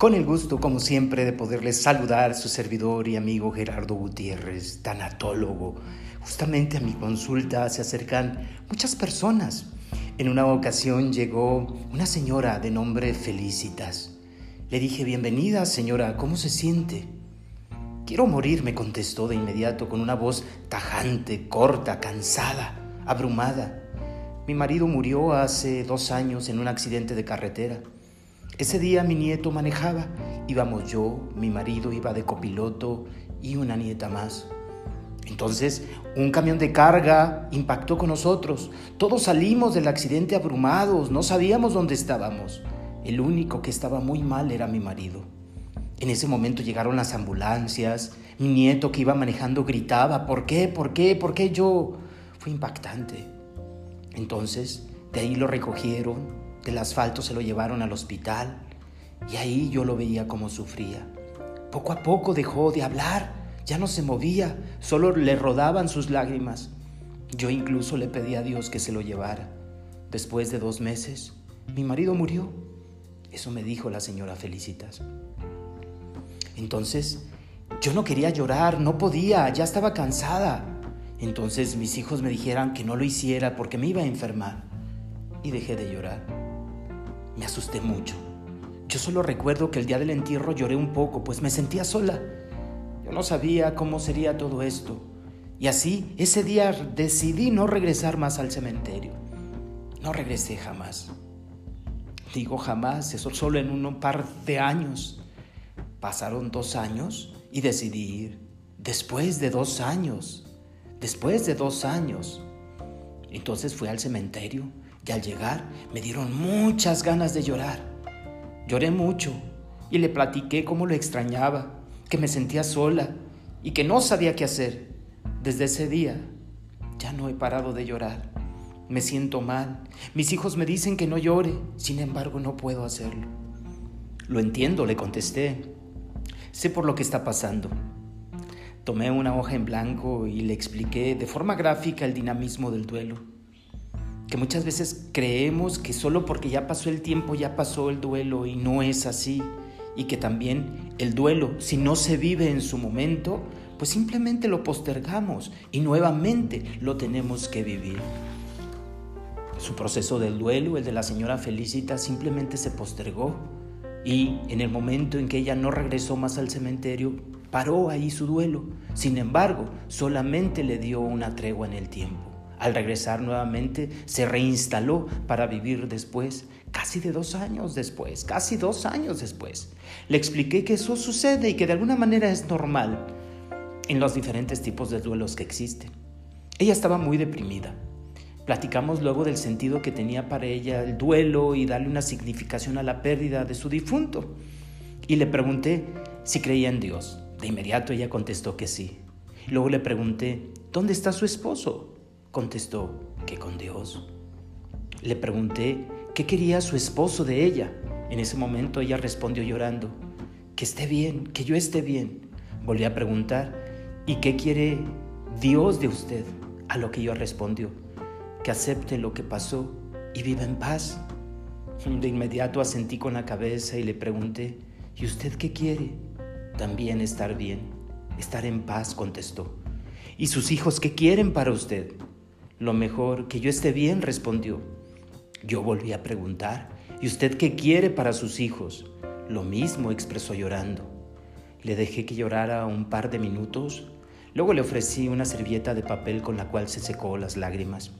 Con el gusto, como siempre, de poderles saludar su servidor y amigo Gerardo Gutiérrez, tanatólogo. Justamente a mi consulta se acercan muchas personas. En una ocasión llegó una señora de nombre Felicitas. Le dije, bienvenida señora, ¿cómo se siente? Quiero morir, me contestó de inmediato con una voz tajante, corta, cansada, abrumada. Mi marido murió hace dos años en un accidente de carretera. Ese día mi nieto manejaba, íbamos yo, mi marido iba de copiloto y una nieta más. Entonces, un camión de carga impactó con nosotros. Todos salimos del accidente abrumados, no sabíamos dónde estábamos. El único que estaba muy mal era mi marido. En ese momento llegaron las ambulancias. Mi nieto que iba manejando gritaba, ¿por qué? ¿Por qué? ¿Por qué yo? Fue impactante. Entonces, de ahí lo recogieron, del asfalto se lo llevaron al hospital y ahí yo lo veía como sufría. Poco a poco dejó de hablar, ya no se movía, solo le rodaban sus lágrimas. Yo incluso le pedí a Dios que se lo llevara. Después de dos meses, mi marido murió. Eso me dijo la señora Felicitas. Entonces, yo no quería llorar, no podía, ya estaba cansada. Entonces mis hijos me dijeron que no lo hiciera porque me iba a enfermar. Y dejé de llorar. Me asusté mucho. Yo solo recuerdo que el día del entierro lloré un poco, pues me sentía sola. Yo no sabía cómo sería todo esto. Y así, ese día decidí no regresar más al cementerio. No regresé jamás. Digo jamás, eso solo en un par de años. Pasaron dos años y decidí ir. Después de dos años. Después de dos años. Entonces fui al cementerio y al llegar me dieron muchas ganas de llorar. Lloré mucho y le platiqué cómo lo extrañaba, que me sentía sola y que no sabía qué hacer. Desde ese día ya no he parado de llorar. Me siento mal. Mis hijos me dicen que no llore, sin embargo no puedo hacerlo. Lo entiendo, le contesté. Sé por lo que está pasando. Tomé una hoja en blanco y le expliqué de forma gráfica el dinamismo del duelo que muchas veces creemos que solo porque ya pasó el tiempo ya pasó el duelo y no es así. Y que también el duelo, si no se vive en su momento, pues simplemente lo postergamos y nuevamente lo tenemos que vivir. Su proceso del duelo, el de la señora Felicita, simplemente se postergó y en el momento en que ella no regresó más al cementerio, paró ahí su duelo. Sin embargo, solamente le dio una tregua en el tiempo. Al regresar nuevamente, se reinstaló para vivir después, casi de dos años después, casi dos años después. Le expliqué que eso sucede y que de alguna manera es normal en los diferentes tipos de duelos que existen. Ella estaba muy deprimida. Platicamos luego del sentido que tenía para ella el duelo y darle una significación a la pérdida de su difunto. Y le pregunté si creía en Dios. De inmediato ella contestó que sí. Luego le pregunté, ¿dónde está su esposo? Contestó que con Dios. Le pregunté qué quería su esposo de ella. En ese momento ella respondió llorando, que esté bien, que yo esté bien. Volví a preguntar, ¿y qué quiere Dios de usted? A lo que ella respondió, que acepte lo que pasó y viva en paz. De inmediato asentí con la cabeza y le pregunté, ¿y usted qué quiere? También estar bien, estar en paz, contestó. ¿Y sus hijos qué quieren para usted? Lo mejor, que yo esté bien, respondió. Yo volví a preguntar, ¿y usted qué quiere para sus hijos? Lo mismo expresó llorando. Le dejé que llorara un par de minutos, luego le ofrecí una servilleta de papel con la cual se secó las lágrimas.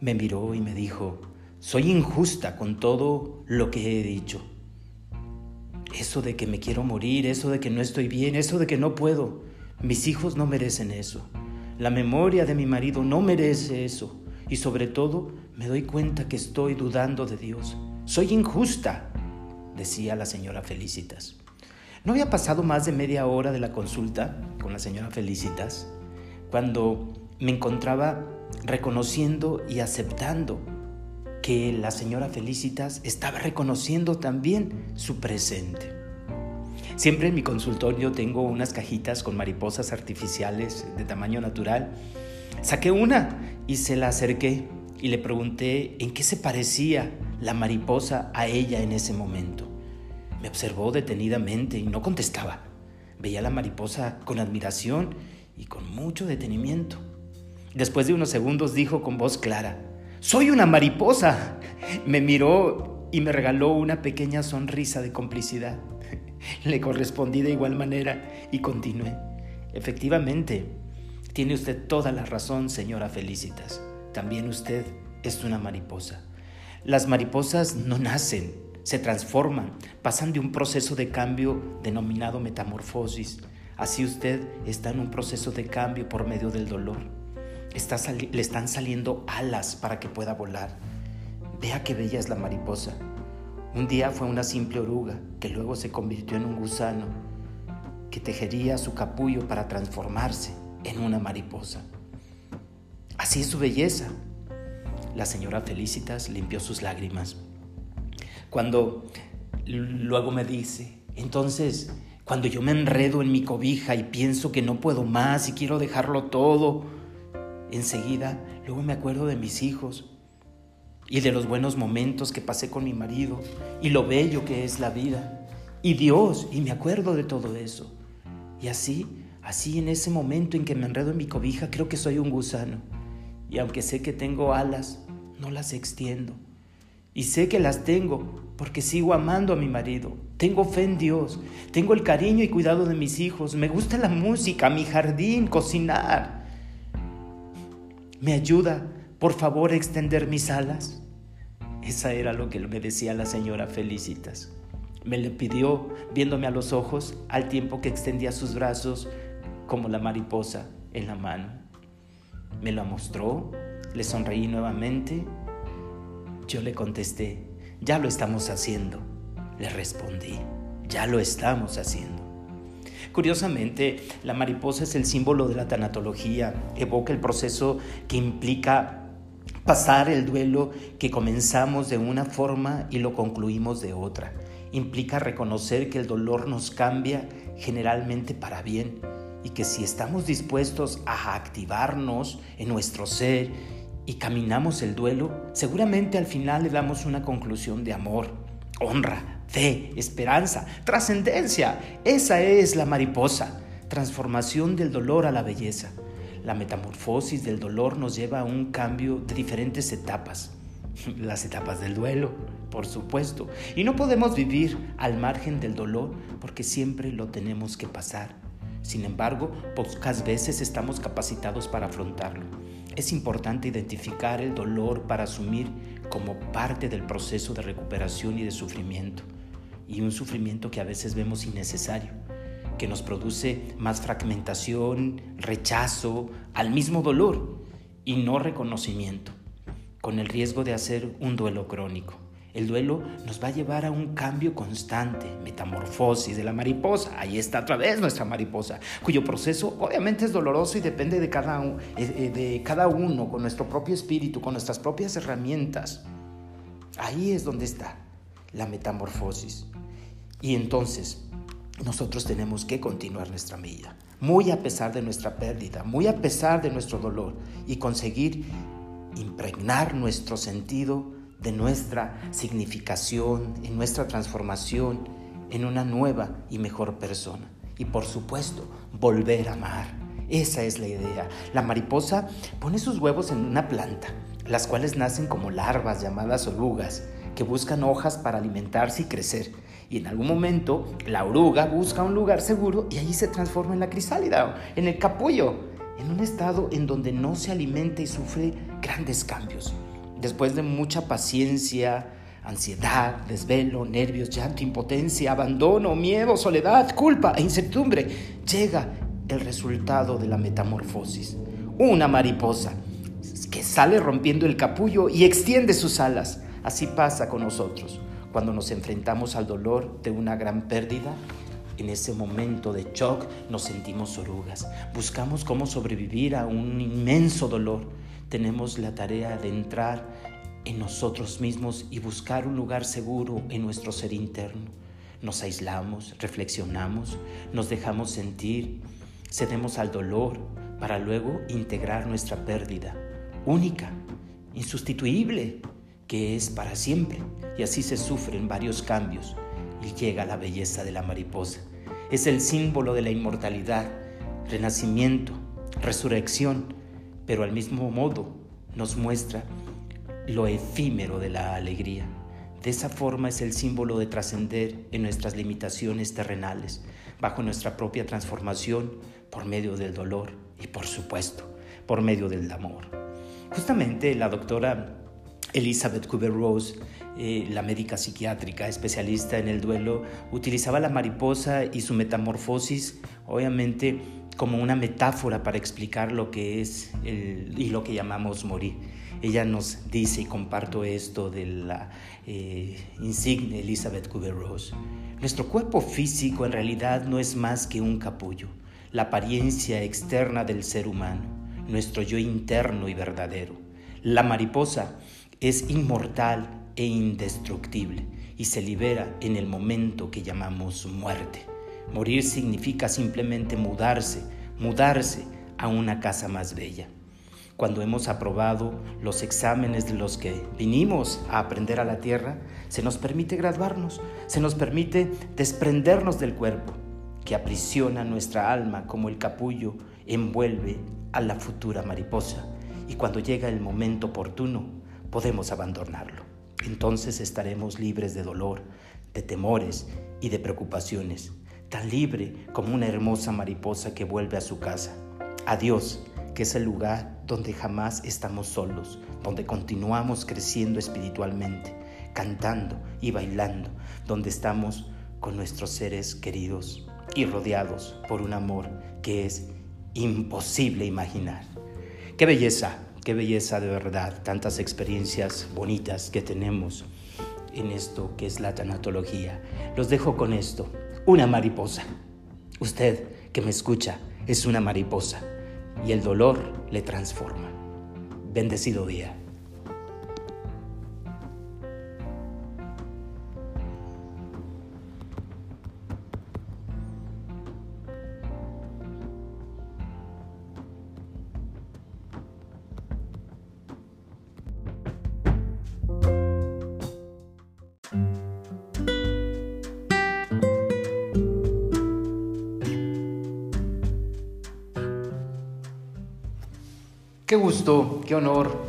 Me miró y me dijo, soy injusta con todo lo que he dicho. Eso de que me quiero morir, eso de que no estoy bien, eso de que no puedo, mis hijos no merecen eso. La memoria de mi marido no merece eso. Y sobre todo me doy cuenta que estoy dudando de Dios. Soy injusta, decía la señora Felicitas. No había pasado más de media hora de la consulta con la señora Felicitas cuando me encontraba reconociendo y aceptando que la señora Felicitas estaba reconociendo también su presente. Siempre en mi consultorio tengo unas cajitas con mariposas artificiales de tamaño natural. Saqué una y se la acerqué y le pregunté en qué se parecía la mariposa a ella en ese momento. Me observó detenidamente y no contestaba. Veía la mariposa con admiración y con mucho detenimiento. Después de unos segundos dijo con voz clara, Soy una mariposa. Me miró y me regaló una pequeña sonrisa de complicidad. Le correspondí de igual manera y continué. Efectivamente, tiene usted toda la razón, señora Felicitas. También usted es una mariposa. Las mariposas no nacen, se transforman, pasan de un proceso de cambio denominado metamorfosis. Así usted está en un proceso de cambio por medio del dolor. le están saliendo alas para que pueda volar. Vea qué bella es la mariposa. Un día fue una simple oruga que luego se convirtió en un gusano que tejería su capullo para transformarse en una mariposa. Así es su belleza. La señora Felicitas limpió sus lágrimas. Cuando luego me dice, entonces, cuando yo me enredo en mi cobija y pienso que no puedo más y quiero dejarlo todo, enseguida luego me acuerdo de mis hijos y de los buenos momentos que pasé con mi marido y lo bello que es la vida y Dios y me acuerdo de todo eso. Y así, así en ese momento en que me enredo en mi cobija creo que soy un gusano y aunque sé que tengo alas, no las extiendo y sé que las tengo porque sigo amando a mi marido. Tengo fe en Dios. Tengo el cariño y cuidado de mis hijos. Me gusta la música, mi jardín, cocinar. ¿Me ayuda, por favor, a extender mis alas? Esa era lo que me decía la señora Felicitas. Me le pidió viéndome a los ojos al tiempo que extendía sus brazos como la mariposa en la mano. Me lo mostró, le sonreí nuevamente yo le contesté, ya lo estamos haciendo. Le respondí, ya lo estamos haciendo. Curiosamente, la mariposa es el símbolo de la tanatología, evoca el proceso que implica pasar el duelo que comenzamos de una forma y lo concluimos de otra. Implica reconocer que el dolor nos cambia generalmente para bien y que si estamos dispuestos a activarnos en nuestro ser y caminamos el duelo, seguramente al final le damos una conclusión de amor, honra, fe, esperanza, trascendencia. Esa es la mariposa, transformación del dolor a la belleza. La metamorfosis del dolor nos lleva a un cambio de diferentes etapas. Las etapas del duelo, por supuesto. Y no podemos vivir al margen del dolor porque siempre lo tenemos que pasar. Sin embargo, pocas veces estamos capacitados para afrontarlo. Es importante identificar el dolor para asumir como parte del proceso de recuperación y de sufrimiento, y un sufrimiento que a veces vemos innecesario, que nos produce más fragmentación, rechazo al mismo dolor y no reconocimiento, con el riesgo de hacer un duelo crónico. El duelo nos va a llevar a un cambio constante, metamorfosis de la mariposa. Ahí está otra vez nuestra mariposa, cuyo proceso obviamente es doloroso y depende de cada, eh, eh, de cada uno, con nuestro propio espíritu, con nuestras propias herramientas. Ahí es donde está la metamorfosis. Y entonces nosotros tenemos que continuar nuestra vida, muy a pesar de nuestra pérdida, muy a pesar de nuestro dolor, y conseguir impregnar nuestro sentido de nuestra significación, en nuestra transformación en una nueva y mejor persona. Y por supuesto, volver a amar. Esa es la idea. La mariposa pone sus huevos en una planta, las cuales nacen como larvas llamadas orugas, que buscan hojas para alimentarse y crecer. Y en algún momento la oruga busca un lugar seguro y allí se transforma en la crisálida, en el capullo, en un estado en donde no se alimenta y sufre grandes cambios. Después de mucha paciencia, ansiedad, desvelo, nervios, llanto, impotencia, abandono, miedo, soledad, culpa e incertidumbre, llega el resultado de la metamorfosis. Una mariposa que sale rompiendo el capullo y extiende sus alas. Así pasa con nosotros. Cuando nos enfrentamos al dolor de una gran pérdida, en ese momento de shock nos sentimos orugas. Buscamos cómo sobrevivir a un inmenso dolor tenemos la tarea de entrar en nosotros mismos y buscar un lugar seguro en nuestro ser interno. Nos aislamos, reflexionamos, nos dejamos sentir, cedemos al dolor para luego integrar nuestra pérdida, única, insustituible, que es para siempre. Y así se sufren varios cambios y llega la belleza de la mariposa. Es el símbolo de la inmortalidad, renacimiento, resurrección, pero al mismo modo nos muestra lo efímero de la alegría. De esa forma es el símbolo de trascender en nuestras limitaciones terrenales, bajo nuestra propia transformación por medio del dolor y por supuesto por medio del amor. Justamente la doctora Elizabeth Kubler-Rose, eh, la médica psiquiátrica especialista en el duelo, utilizaba la mariposa y su metamorfosis, obviamente, como una metáfora para explicar lo que es y lo que llamamos morir. Ella nos dice, y comparto esto de la eh, insigne Elizabeth Kubler-Ross, nuestro cuerpo físico en realidad no es más que un capullo, la apariencia externa del ser humano, nuestro yo interno y verdadero. La mariposa es inmortal e indestructible y se libera en el momento que llamamos muerte. Morir significa simplemente mudarse, mudarse a una casa más bella cuando hemos aprobado los exámenes de los que vinimos a aprender a la tierra, se nos permite graduarnos, se nos permite desprendernos del cuerpo que aprisiona nuestra alma como el capullo envuelve a la futura mariposa y cuando llega el momento oportuno podemos abandonarlo. Entonces estaremos libres de dolor, de temores y de preocupaciones, tan libre como una hermosa mariposa que vuelve a su casa. Adiós que es el lugar donde jamás estamos solos, donde continuamos creciendo espiritualmente, cantando y bailando, donde estamos con nuestros seres queridos y rodeados por un amor que es imposible imaginar. Qué belleza, qué belleza de verdad, tantas experiencias bonitas que tenemos en esto que es la tanatología. Los dejo con esto, una mariposa. Usted que me escucha es una mariposa y el dolor le transforma. Bendecido día. Qué gusto, qué honor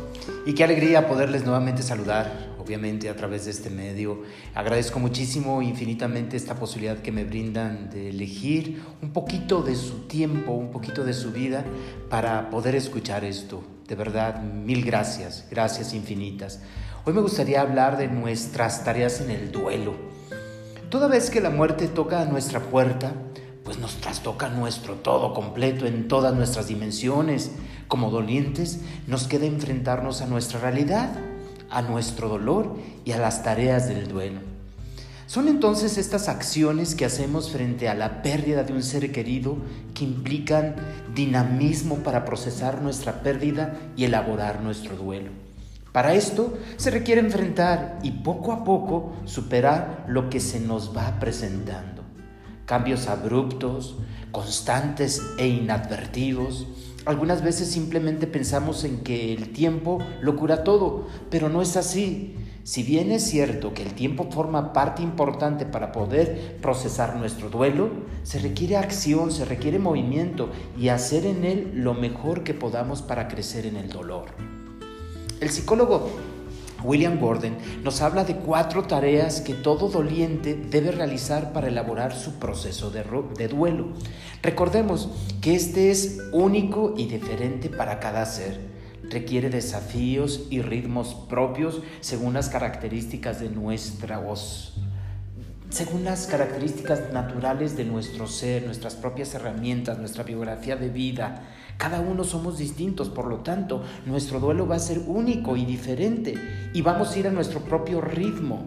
y qué alegría poderles nuevamente saludar, obviamente a través de este medio. Agradezco muchísimo, infinitamente, esta posibilidad que me brindan de elegir un poquito de su tiempo, un poquito de su vida para poder escuchar esto. De verdad, mil gracias, gracias infinitas. Hoy me gustaría hablar de nuestras tareas en el duelo. Toda vez que la muerte toca a nuestra puerta, pues nos trastoca nuestro todo completo en todas nuestras dimensiones. Como dolientes, nos queda enfrentarnos a nuestra realidad, a nuestro dolor y a las tareas del duelo. Son entonces estas acciones que hacemos frente a la pérdida de un ser querido que implican dinamismo para procesar nuestra pérdida y elaborar nuestro duelo. Para esto se requiere enfrentar y poco a poco superar lo que se nos va presentando cambios abruptos, constantes e inadvertidos. Algunas veces simplemente pensamos en que el tiempo lo cura todo, pero no es así. Si bien es cierto que el tiempo forma parte importante para poder procesar nuestro duelo, se requiere acción, se requiere movimiento y hacer en él lo mejor que podamos para crecer en el dolor. El psicólogo William Gordon nos habla de cuatro tareas que todo doliente debe realizar para elaborar su proceso de, duelo. Recordemos que este es único y diferente para cada ser. Requiere desafíos y ritmos propios según las características de nuestra voz según las características naturales de nuestro ser, nuestras propias herramientas, nuestra biografía de vida. Cada uno somos distintos, por lo tanto, nuestro duelo va a ser único y diferente y vamos a ir a nuestro propio ritmo.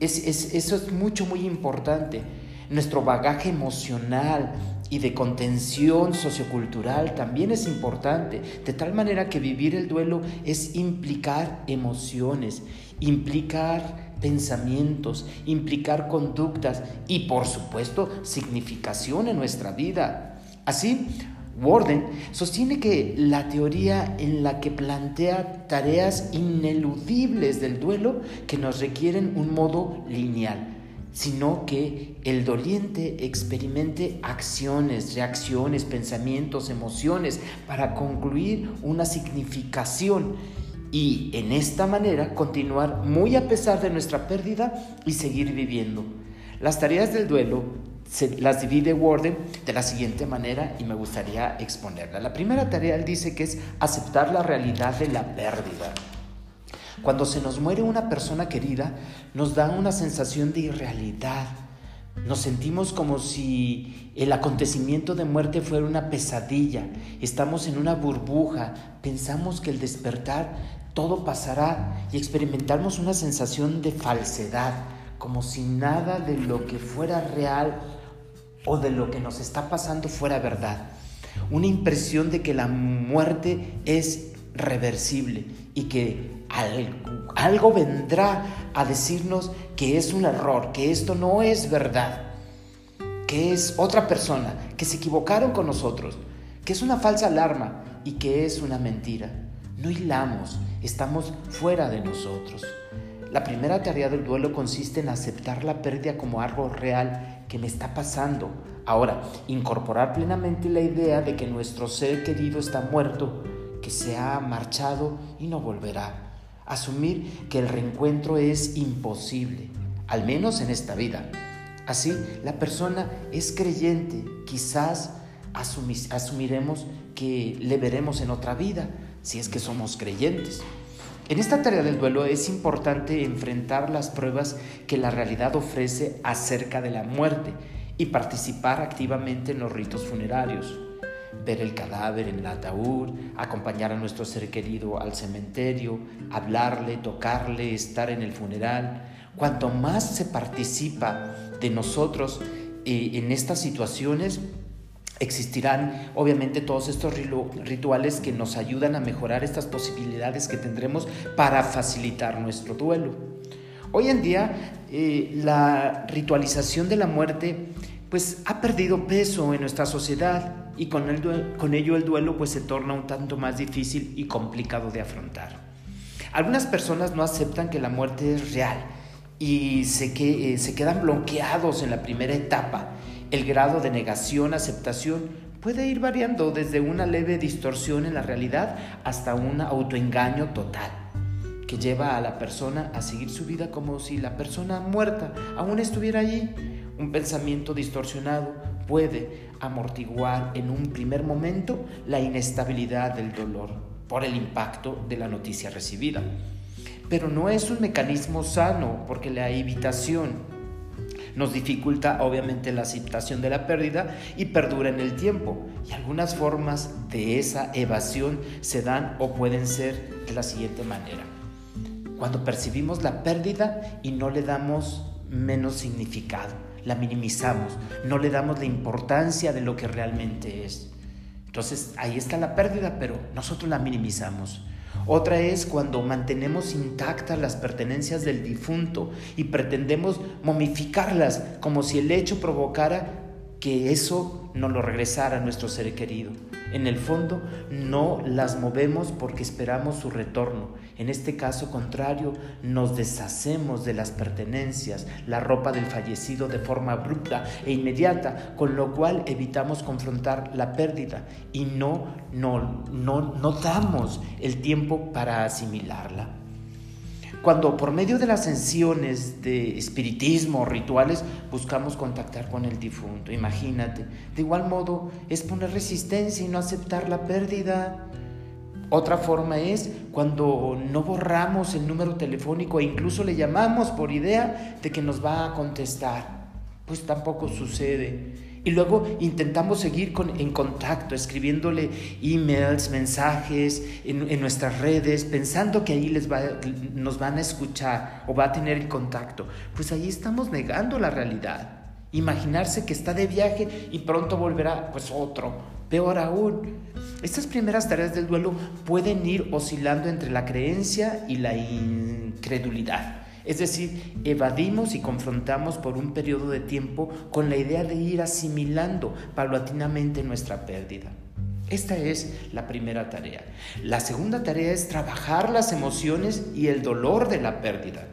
eso es mucho, muy importante. Nuestro bagaje emocional y de contención sociocultural también es importante, de tal manera que vivir el duelo es implicar emociones, implicar pensamientos, implicar conductas y por supuesto significación en nuestra vida. Así, Warden sostiene que la teoría en la que plantea tareas ineludibles del duelo que nos requieren un modo lineal, sino que el doliente experimente acciones, reacciones, pensamientos, emociones para concluir una significación y en esta manera continuar muy a pesar de nuestra pérdida y seguir viviendo. Las tareas del duelo se las divide Warden de la siguiente manera y me gustaría exponerla. La primera tarea él dice que es aceptar la realidad de la pérdida. Cuando se nos muere una persona querida, nos da una sensación de irrealidad. Nos sentimos como si el acontecimiento de muerte fuera una pesadilla. Estamos en una burbuja. Pensamos que el despertar todo pasará y experimentamos una sensación de falsedad, como si nada de lo que fuera real o de lo que nos está pasando fuera verdad. Una impresión de que la muerte es reversible y que algo, vendrá a decirnos que es un error, que esto no es verdad, que es otra persona, que se equivocaron con nosotros, que es una falsa alarma y que es una mentira. No hilamos, estamos fuera de nosotros. La primera tarea del duelo consiste en aceptar la pérdida como algo real que me está pasando. Ahora, incorporar plenamente la idea de que nuestro ser querido está muerto que se ha marchado y no volverá. Asumir que el reencuentro es imposible, al menos en esta vida. Así, la persona es creyente, quizás asumiremos que le veremos en otra vida, si es que somos creyentes. En esta tarea del duelo es importante enfrentar las pruebas que la realidad ofrece acerca de la muerte y participar activamente en los ritos funerarios ver el cadáver en el ataúd, acompañar a nuestro ser querido al cementerio, hablarle, tocarle, estar en el funeral. Cuanto más se participa de nosotros eh, en estas situaciones, existirán obviamente todos estos rituales que nos ayudan a mejorar estas posibilidades que tendremos para facilitar nuestro duelo. Hoy en día eh, la ritualización de la muerte pues ha perdido peso en nuestra sociedad y con, el con ello el duelo pues se torna un tanto más difícil y complicado de afrontar. Algunas personas no aceptan que la muerte es real y se, eh, se quedan bloqueados en la primera etapa. El grado de negación, aceptación puede ir variando desde una leve distorsión en la realidad hasta un autoengaño total que lleva a la persona a seguir su vida como si la persona muerta aún estuviera allí. Un pensamiento distorsionado puede amortiguar en un primer momento la inestabilidad del dolor por el impacto de la noticia recibida. Pero no es un mecanismo sano porque la evitación nos dificulta obviamente la aceptación de la pérdida y perdura en el tiempo. Y algunas formas de esa evasión se dan o pueden ser de la siguiente manera. Cuando percibimos la pérdida y no le damos menos significado la minimizamos, no le damos la importancia de lo que realmente es. Entonces ahí está la pérdida, pero nosotros la minimizamos. Otra es cuando mantenemos intactas las pertenencias del difunto y pretendemos momificarlas como si el hecho provocara que eso no lo regresara a nuestro ser querido. En el fondo no las movemos porque esperamos su retorno. En este caso contrario, nos deshacemos de las pertenencias, la ropa del fallecido de forma abrupta e inmediata, con lo cual evitamos confrontar la pérdida y no, no, no, no damos el tiempo para asimilarla. Cuando por medio de las sensiones de espiritismo rituales buscamos contactar con el difunto, imagínate. De igual modo es poner resistencia y no aceptar la pérdida. Otra forma es cuando no borramos el número telefónico e incluso le llamamos por idea de que nos va a contestar. Pues tampoco sucede. Y luego intentamos seguir en contacto, escribiéndole emails, mensajes en, nuestras redes, pensando que ahí les nos van a escuchar o va a tener el contacto. Pues ahí estamos negando la realidad. Imaginarse que está de viaje y pronto volverá, pues otro, peor aún. Estas primeras tareas del duelo pueden ir oscilando entre la creencia y la incredulidad. Es decir, evadimos y confrontamos por un periodo de tiempo con la idea de ir asimilando paulatinamente nuestra pérdida. Esta es la primera tarea. La segunda tarea es trabajar las emociones y el dolor de la pérdida.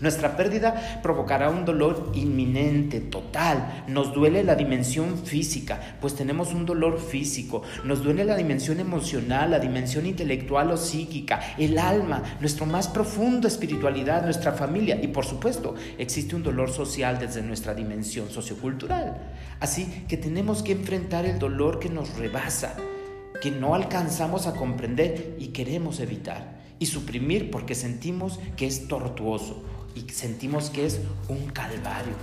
Nuestra pérdida provocará un dolor inminente, total. Nos duele la dimensión física, pues tenemos un dolor físico. Nos duele la dimensión emocional, la dimensión intelectual o psíquica, el alma, nuestra más profunda espiritualidad, nuestra familia. Y por supuesto, existe un dolor social desde nuestra dimensión sociocultural. Así que tenemos que enfrentar el dolor que nos rebasa, que no alcanzamos a comprender y queremos evitar. Y suprimir porque sentimos que es tortuoso y sentimos que es un calvario.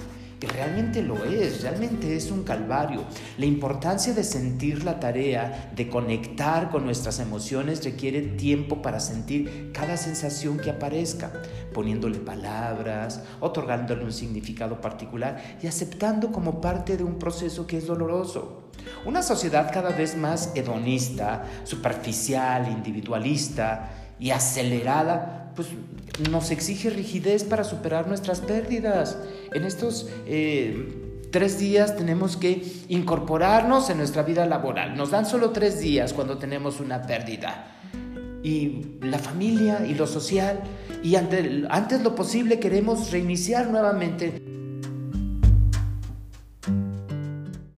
Y realmente lo es, realmente es un calvario. La importancia de sentir la tarea, de conectar con nuestras emociones, requiere tiempo para sentir cada sensación que aparezca, poniéndole palabras, otorgándole un significado particular y aceptando como parte de un proceso que es doloroso. Una sociedad cada vez más hedonista, superficial, individualista y acelerada, pues nos exige rigidez para superar nuestras pérdidas. En estos eh, tres días tenemos que incorporarnos en nuestra vida laboral. Nos dan solo tres días cuando tenemos una pérdida. Y la familia y lo social. Y ante, antes lo posible queremos reiniciar nuevamente